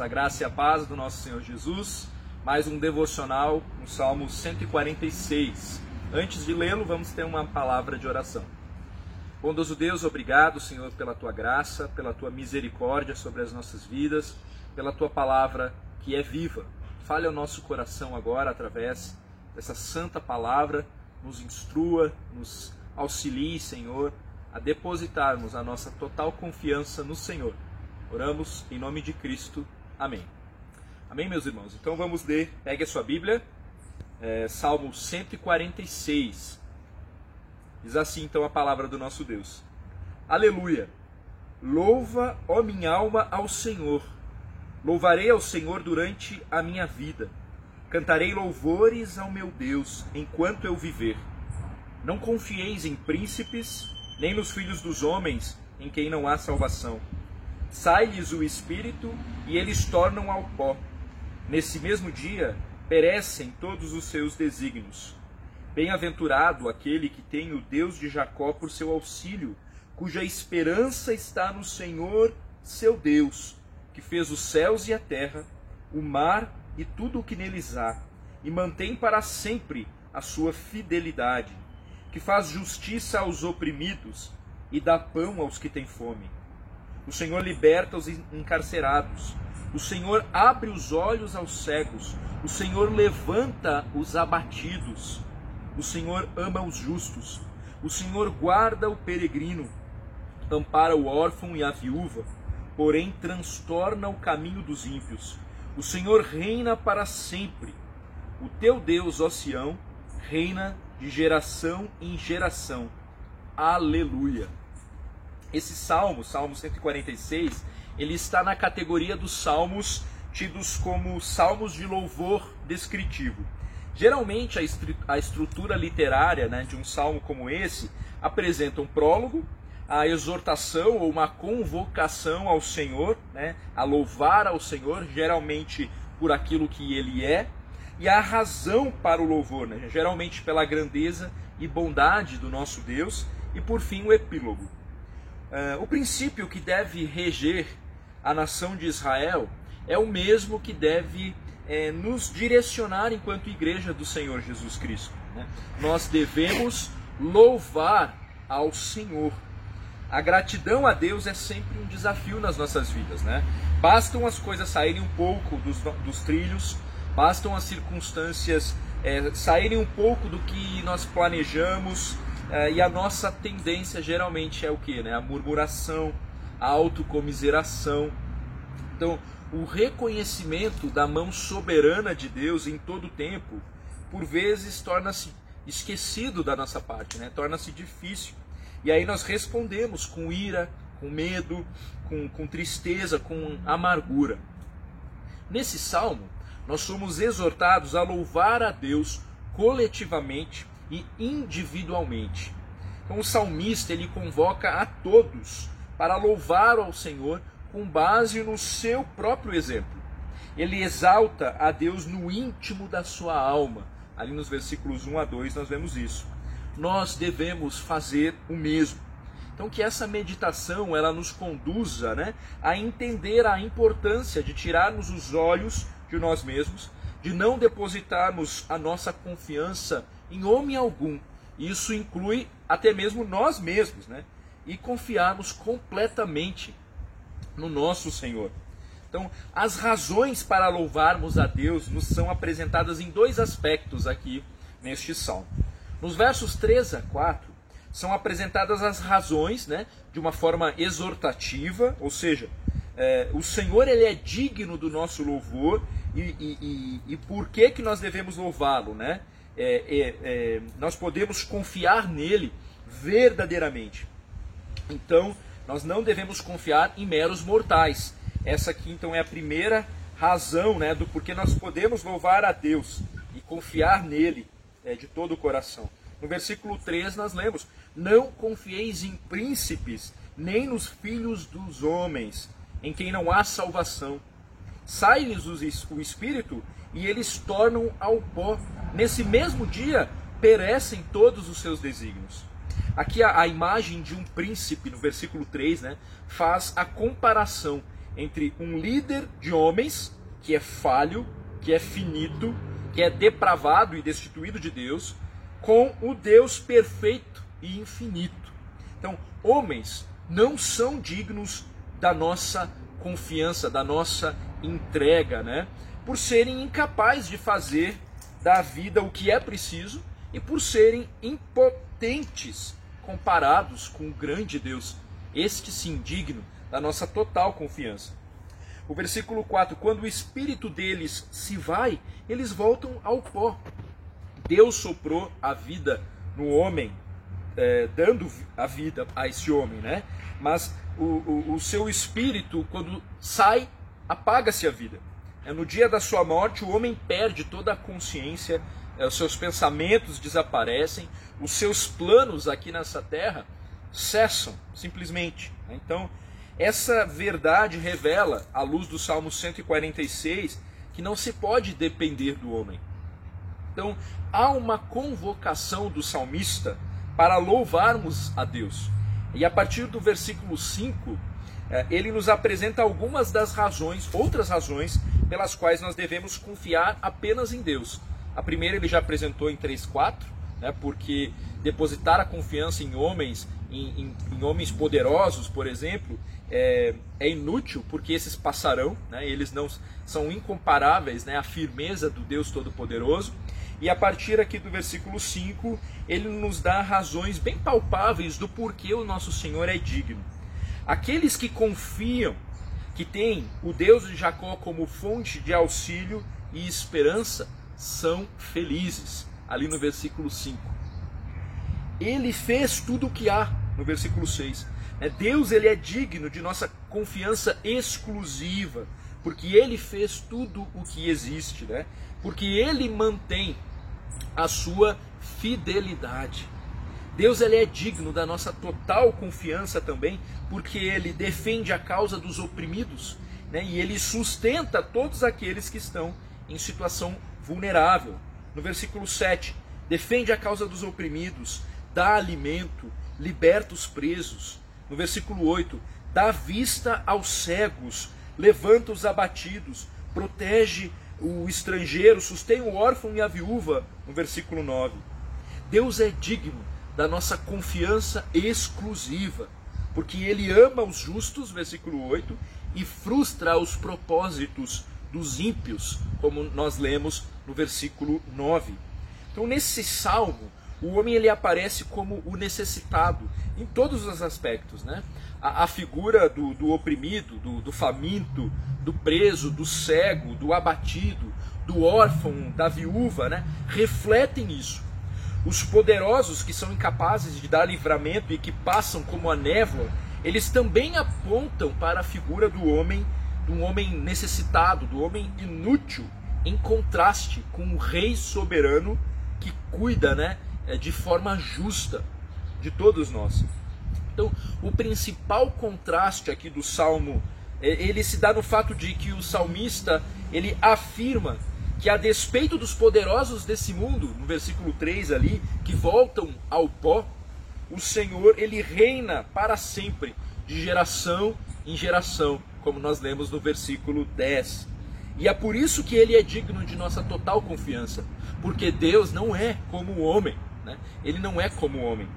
A graça e a paz do nosso Senhor Jesus. Mais um devocional no Salmo 146. Antes de lê-lo, vamos ter uma palavra de oração. Bondoso Deus, obrigado, Senhor, pela tua graça, pela tua misericórdia sobre as nossas vidas, pela tua palavra que é viva. Fale ao nosso coração agora através dessa santa palavra, nos instrua, nos auxilie, Senhor, a depositarmos a nossa total confiança no Senhor. Oramos em nome de Cristo. Amém. Amém, meus irmãos? Então vamos ler, pegue a sua Bíblia, é, Salmo 146. Diz assim então a palavra do nosso Deus. Aleluia! Louva, ó minha alma, ao Senhor. Louvarei ao Senhor durante a minha vida. Cantarei louvores ao meu Deus enquanto eu viver. Não confieis em príncipes, nem nos filhos dos homens, em quem não há salvação. Sai-lhes o espírito e eles tornam ao pó. Nesse mesmo dia perecem todos os seus desígnios. Bem-aventurado aquele que tem o Deus de Jacó por seu auxílio, cuja esperança está no Senhor, seu Deus, que fez os céus e a terra, o mar e tudo o que neles há, e mantém para sempre a sua fidelidade que faz justiça aos oprimidos e dá pão aos que têm fome. O Senhor liberta os encarcerados. O Senhor abre os olhos aos cegos. O Senhor levanta os abatidos. O Senhor ama os justos. O Senhor guarda o peregrino. Ampara o órfão e a viúva, porém transtorna o caminho dos ímpios. O Senhor reina para sempre. O teu Deus, ó Sião, reina de geração em geração. Aleluia. Esse salmo, Salmo 146, ele está na categoria dos salmos tidos como salmos de louvor descritivo. Geralmente a, estrutura literária né, de um salmo como esse apresenta um prólogo, a exortação ou uma convocação ao Senhor, né, a louvar ao Senhor, geralmente por aquilo que ele é, e a razão para o louvor, né? geralmente pela grandeza e bondade do nosso Deus, e por fim o epílogo. Uh, o princípio que deve reger a nação de Israel é o mesmo que deve é, nos direcionar enquanto igreja do Senhor Jesus Cristo. Né? Nós devemos louvar ao Senhor. A gratidão a Deus é sempre um desafio nas nossas vidas, né? Bastam as coisas saírem um pouco dos, dos trilhos, Bastam as circunstâncias é, saírem um pouco do que nós planejamos é, e a nossa tendência geralmente é o que? Né? A murmuração, a autocomiseração. Então, o reconhecimento da mão soberana de Deus em todo o tempo, por vezes torna-se esquecido da nossa parte, né? torna-se difícil. E aí nós respondemos com ira, com medo, com, com tristeza, com amargura. Nesse salmo, nós somos exortados a louvar a Deus coletivamente e individualmente. Então o salmista ele convoca a todos para louvar ao Senhor com base no seu próprio exemplo. Ele exalta a Deus no íntimo da sua alma. Ali nos versículos 1 a 2 nós vemos isso. Nós devemos fazer o mesmo. Então que essa meditação ela nos conduza, né, a entender a importância de tirarmos os olhos de nós mesmos, de não depositarmos a nossa confiança em homem algum. Isso inclui até mesmo nós mesmos, né? E confiarmos completamente no nosso Senhor. Então, as razões para louvarmos a Deus nos são apresentadas em dois aspectos aqui neste salmo. Nos versos 3 a 4, são apresentadas as razões, né, de uma forma exortativa, ou seja, é, o Senhor ele é digno do nosso louvor e, e, e, e por que, que nós devemos louvá-lo, né? É, é, é, nós podemos confiar nele verdadeiramente. Então, nós não devemos confiar em meros mortais. Essa aqui, então, é a primeira razão né, do porquê nós podemos louvar a Deus e confiar nele é, de todo o coração. No versículo 3 nós lemos: Não confieis em príncipes, nem nos filhos dos homens, em quem não há salvação sai-lhes o espírito e eles tornam ao pó. Nesse mesmo dia perecem todos os seus desígnios. Aqui a, a imagem de um príncipe, no versículo 3, né, faz a comparação entre um líder de homens que é falho, que é finito, que é depravado e destituído de Deus, com o Deus perfeito e infinito. Então, homens não são dignos da nossa confiança, da nossa entrega, né? Por serem incapazes de fazer da vida o que é preciso e por serem impotentes comparados com o grande Deus, este sim digno da nossa total confiança. O versículo 4: Quando o espírito deles se vai, eles voltam ao pó. Deus soprou a vida no homem, é, dando a vida a esse homem, né? Mas o, o, o seu espírito, quando sai, apaga-se a vida. É no dia da sua morte, o homem perde toda a consciência, é, os seus pensamentos desaparecem, os seus planos aqui nessa terra cessam, simplesmente. Né? Então, essa verdade revela, à luz do Salmo 146, que não se pode depender do homem. Então, há uma convocação do salmista para louvarmos a Deus. E a partir do versículo 5, é, ele nos apresenta algumas das razões, outras razões, pelas quais nós devemos confiar apenas em Deus. A primeira ele já apresentou em 3,4, né, porque depositar a confiança em homens, em, em, em homens poderosos, por exemplo, é, é inútil porque esses passarão, né, eles não são incomparáveis né, à firmeza do Deus Todo-Poderoso. E a partir aqui do versículo 5, ele nos dá razões bem palpáveis do porquê o nosso Senhor é digno. Aqueles que confiam, que têm o Deus de Jacó como fonte de auxílio e esperança, são felizes. Ali no versículo 5. Ele fez tudo o que há, no versículo 6 é, Deus ele é digno de nossa confiança exclusiva, porque ele fez tudo o que existe, né? Porque ele mantém a sua fidelidade. Deus ele é digno da nossa total confiança também, porque ele defende a causa dos oprimidos, né? E ele sustenta todos aqueles que estão em situação vulnerável. No versículo 7, defende a causa dos oprimidos, dá alimento, liberta os presos, no versículo 8: dá vista aos cegos, levanta os abatidos, protege o estrangeiro, sustém o órfão e a viúva. No versículo 9: Deus é digno da nossa confiança exclusiva, porque Ele ama os justos, versículo 8, e frustra os propósitos dos ímpios, como nós lemos no versículo 9. Então, nesse salmo, o homem ele aparece como o necessitado em todos os aspectos, né? A, a figura do, do oprimido, do, do, faminto, do preso, do cego, do abatido, do órfão, da viúva, né? Refletem isso. Os poderosos que são incapazes de dar livramento e que passam como a névoa, eles também apontam para a figura do homem, do homem necessitado, do homem inútil, em contraste com o rei soberano que cuida, né? é, de forma justa de todos nós. Então, o principal contraste aqui do salmo, é, ele se dá no fato de que o salmista, ele afirma que a despeito dos poderosos desse mundo, no versículo 3 ali, que voltam ao pó, o Senhor, ele reina para sempre, de geração em geração, como nós lemos no versículo 10. E é por isso que ele é digno de nossa total confiança, porque Deus não é como o homem. Né? Ele não é como o homem.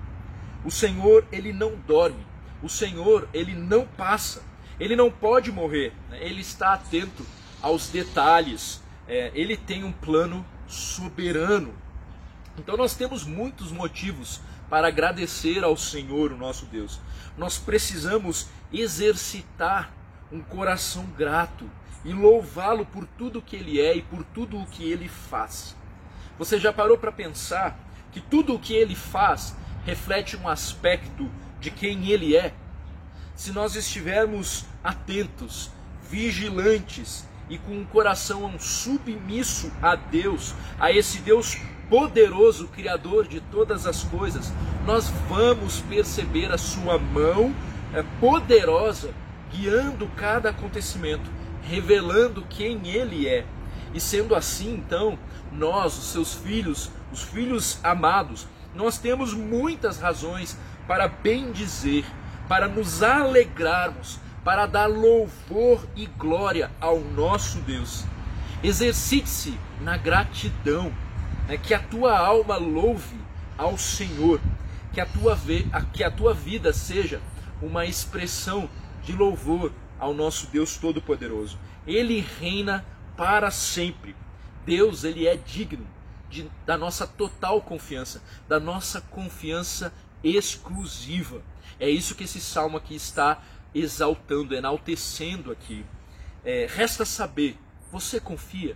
O Senhor, ele não dorme. O Senhor, ele não passa. Ele não pode morrer. Né? Ele está atento aos detalhes. É, ele tem um plano soberano. Então nós temos muitos motivos para agradecer ao Senhor, o nosso Deus. Nós precisamos exercitar um coração grato e louvá-lo por tudo que ele é e por tudo o que ele faz. Você já parou para pensar que tudo o que ele faz reflete um aspecto de quem ele é, se nós estivermos atentos, vigilantes e com um coração submisso a Deus, a esse Deus poderoso, Criador de todas as coisas, nós vamos perceber a Sua mão é, poderosa guiando cada acontecimento, revelando quem Ele é. E sendo assim, então, nós, os seus filhos, os filhos amados, nós temos muitas razões para bem dizer, para nos alegrarmos, para dar louvor e glória ao nosso Deus. Exercite-se na gratidão, né, que a tua alma louve ao Senhor, que a, tua, que a tua vida seja uma expressão de louvor ao nosso Deus Todo-Poderoso. Ele reina para sempre. Deus, ele é digno de, da nossa total confiança, da nossa confiança exclusiva. É isso que esse salmo aqui está exaltando, enaltecendo aqui. É, resta saber, você confia?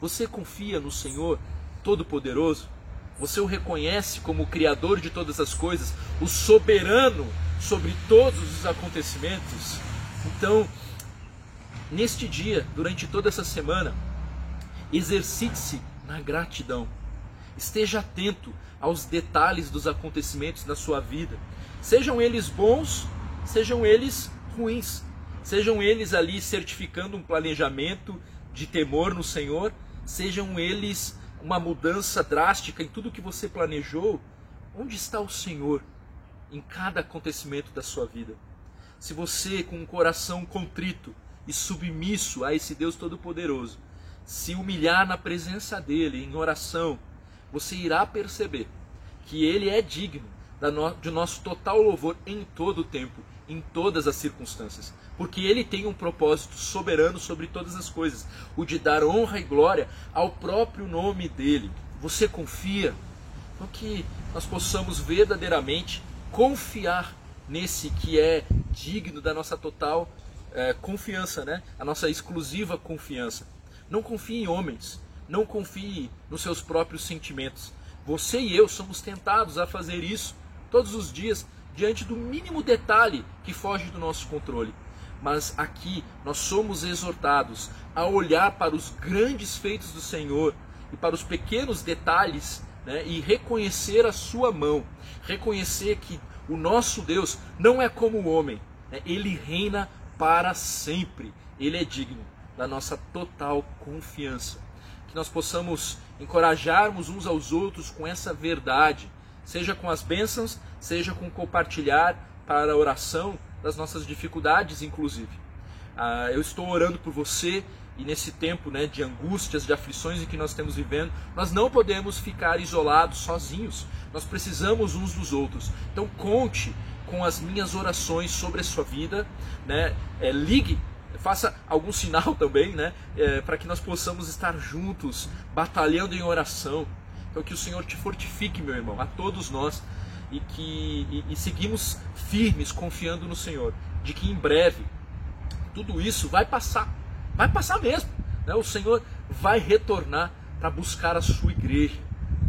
Você confia no Senhor Todo-Poderoso? Você o reconhece como o Criador de todas as coisas, o soberano sobre todos os acontecimentos? Então, neste dia, durante toda essa semana, exercite-se na gratidão. Esteja atento aos detalhes dos acontecimentos da sua vida, sejam eles bons, sejam eles ruins, sejam eles ali certificando um planejamento de temor no Senhor, sejam eles uma mudança drástica em tudo que você planejou. Onde está o Senhor em cada acontecimento da sua vida? Se você, com um coração contrito e submisso a esse Deus Todo-Poderoso, se humilhar na presença dele em oração, você irá perceber que ele é digno de nosso total louvor em todo o tempo, em todas as circunstâncias, porque ele tem um propósito soberano sobre todas as coisas, o de dar honra e glória ao próprio nome dele. Você confia? Então que nós possamos verdadeiramente confiar nesse que é digno da nossa total é, confiança, né? a nossa exclusiva confiança. Não confie em homens, não confie nos seus próprios sentimentos. Você e eu somos tentados a fazer isso todos os dias diante do mínimo detalhe que foge do nosso controle. Mas aqui nós somos exortados a olhar para os grandes feitos do Senhor e para os pequenos detalhes né, e reconhecer a sua mão, reconhecer que o nosso Deus não é como o homem, né, ele reina para sempre, ele é digno da nossa total confiança. Que nós possamos encorajarmos uns aos outros com essa verdade, seja com as bênçãos, seja com compartilhar para a oração das nossas dificuldades, inclusive. Ah, eu estou orando por você e nesse tempo né, de angústias, de aflições em que nós estamos vivendo, nós não podemos ficar isolados, sozinhos. Nós precisamos uns dos outros. Então conte com as minhas orações sobre a sua vida, né? É, ligue faça algum sinal também, né? É, para que nós possamos estar juntos, batalhando em oração. Então que o Senhor te fortifique, meu irmão, a todos nós, e que e, e seguimos firmes, confiando no Senhor, de que em breve tudo isso vai passar, vai passar mesmo. Né? O Senhor vai retornar para buscar a sua igreja.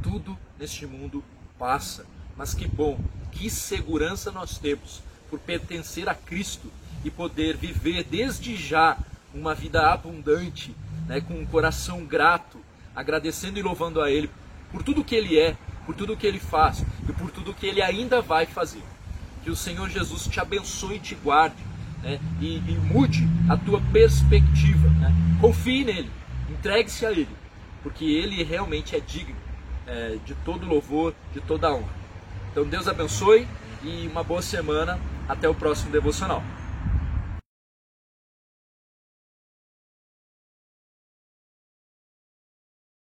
Tudo neste mundo passa, mas que bom, que segurança nós temos por pertencer a Cristo e poder viver desde já uma vida abundante, né, com um coração grato, agradecendo e louvando a Ele por tudo que Ele é, por tudo que Ele faz e por tudo que Ele ainda vai fazer. Que o Senhor Jesus te abençoe e te guarde né, e, e, mude a tua perspectiva. Né? Confie nele, entregue-se a Ele, porque Ele realmente é digno é, de todo louvor, de toda honra. Então Deus abençoe e uma boa semana. Até o próximo devocional.